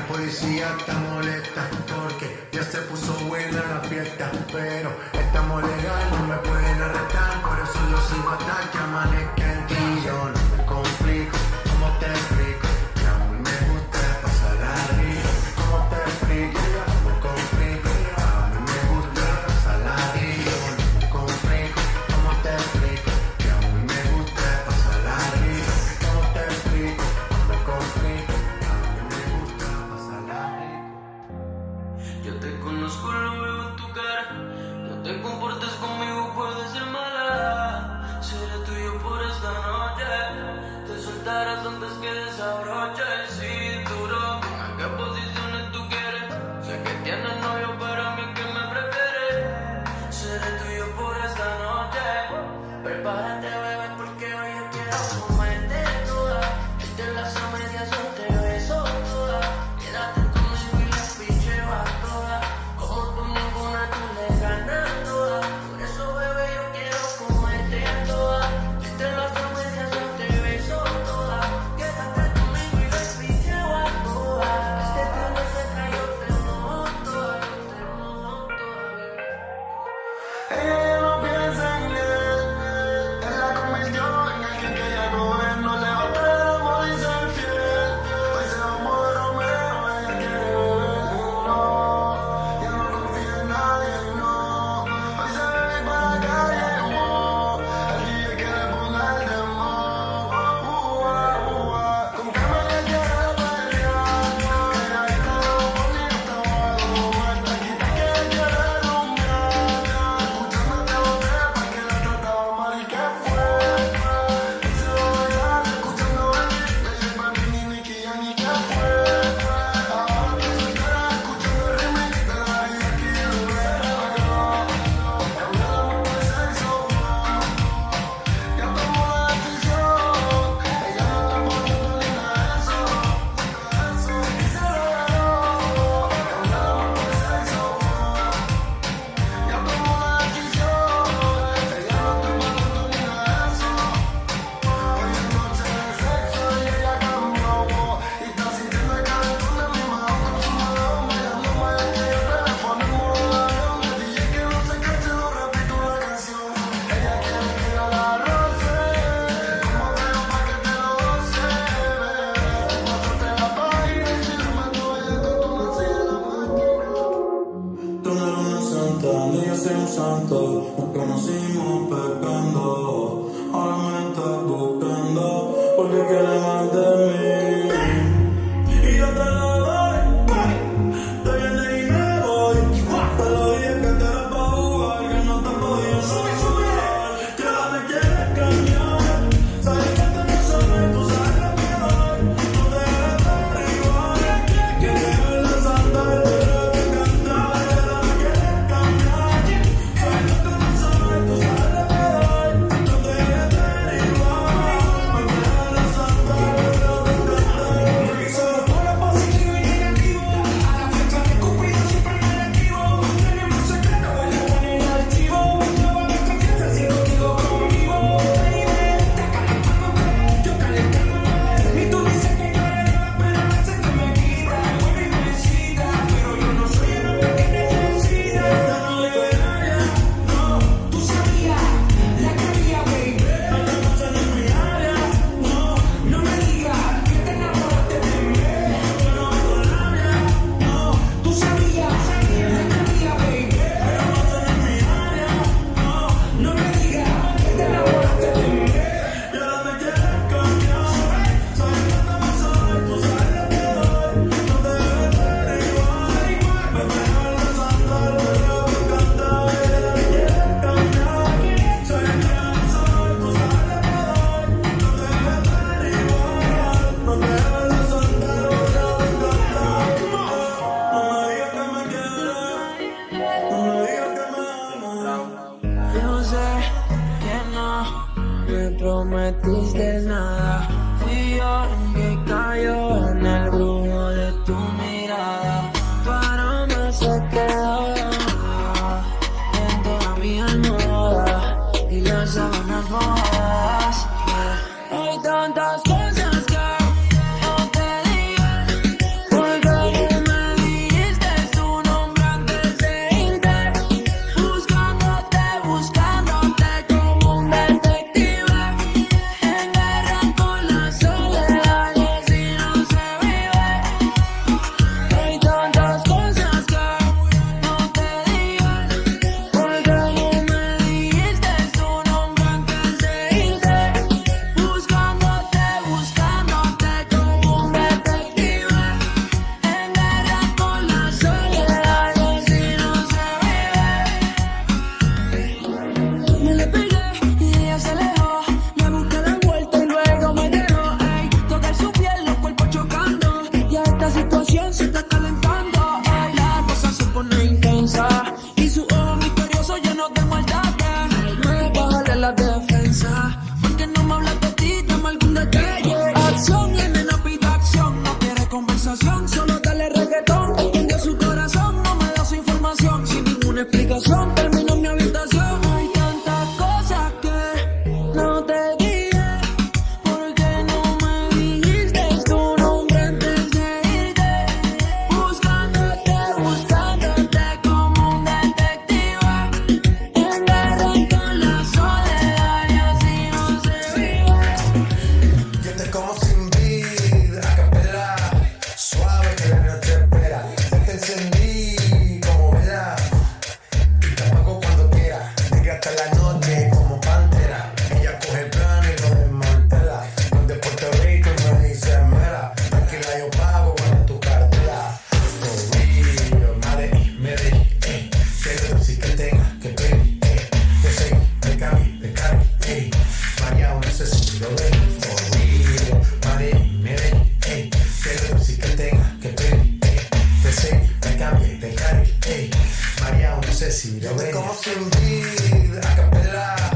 La policía está molesta porque ya se puso buena la fiesta. Pero estamos legal, no me pueden arrestar. Por eso yo sigo hasta que amanezca decir, a ver. Como a capela.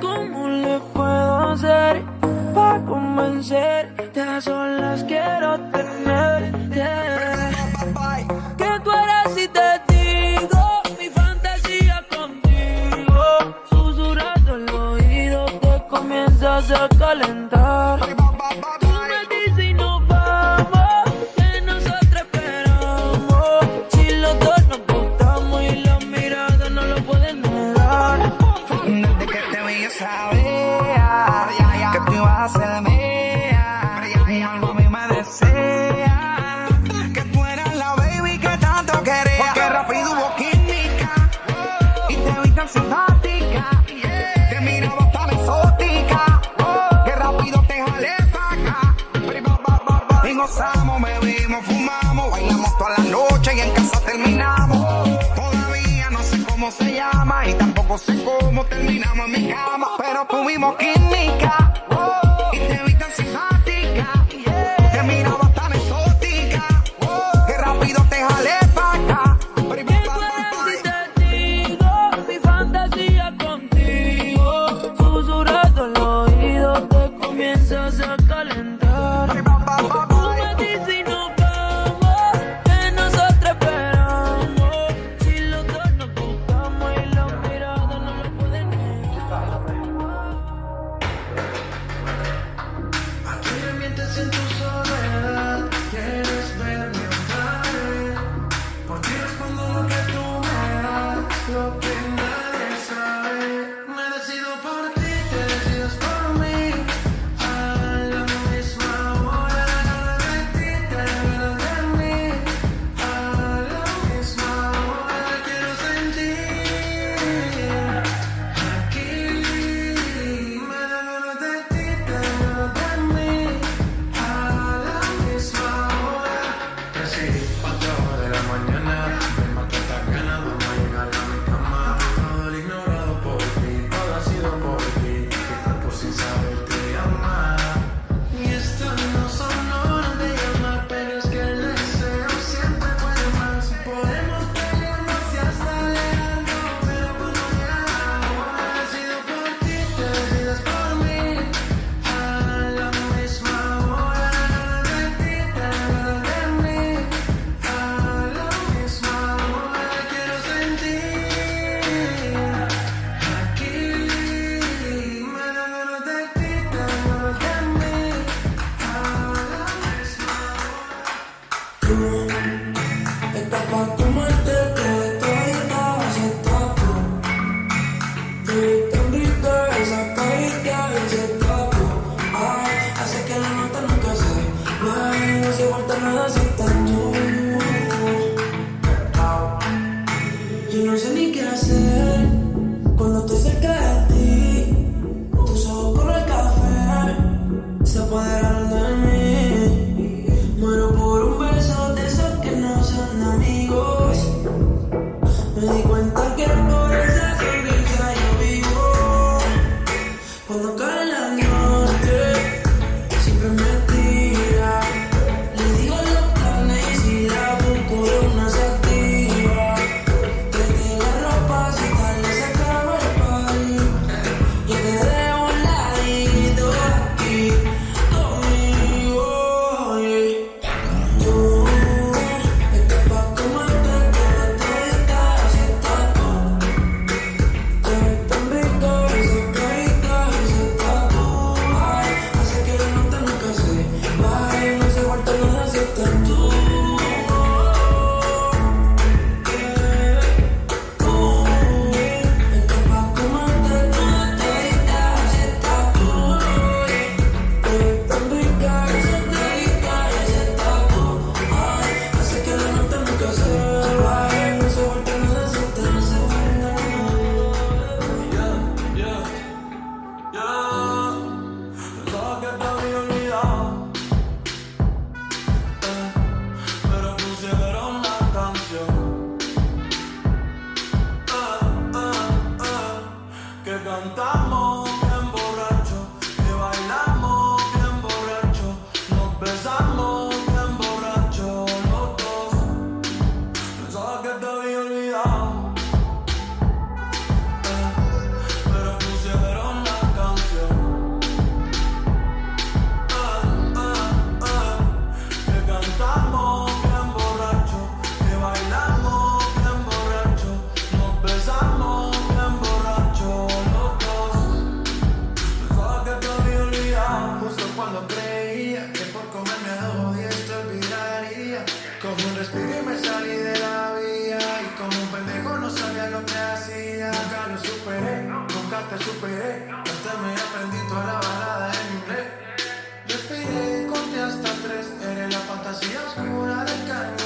¿Cómo le puedo hacer para convencerte? A solas quiero tenerte. Que tú eres si te digo mi fantasía contigo. Susurrando el oído te comienzas a calentar. No sé cómo terminamos en mi cama, pero tuvimos química. dinners and the fantasía oscura del calor.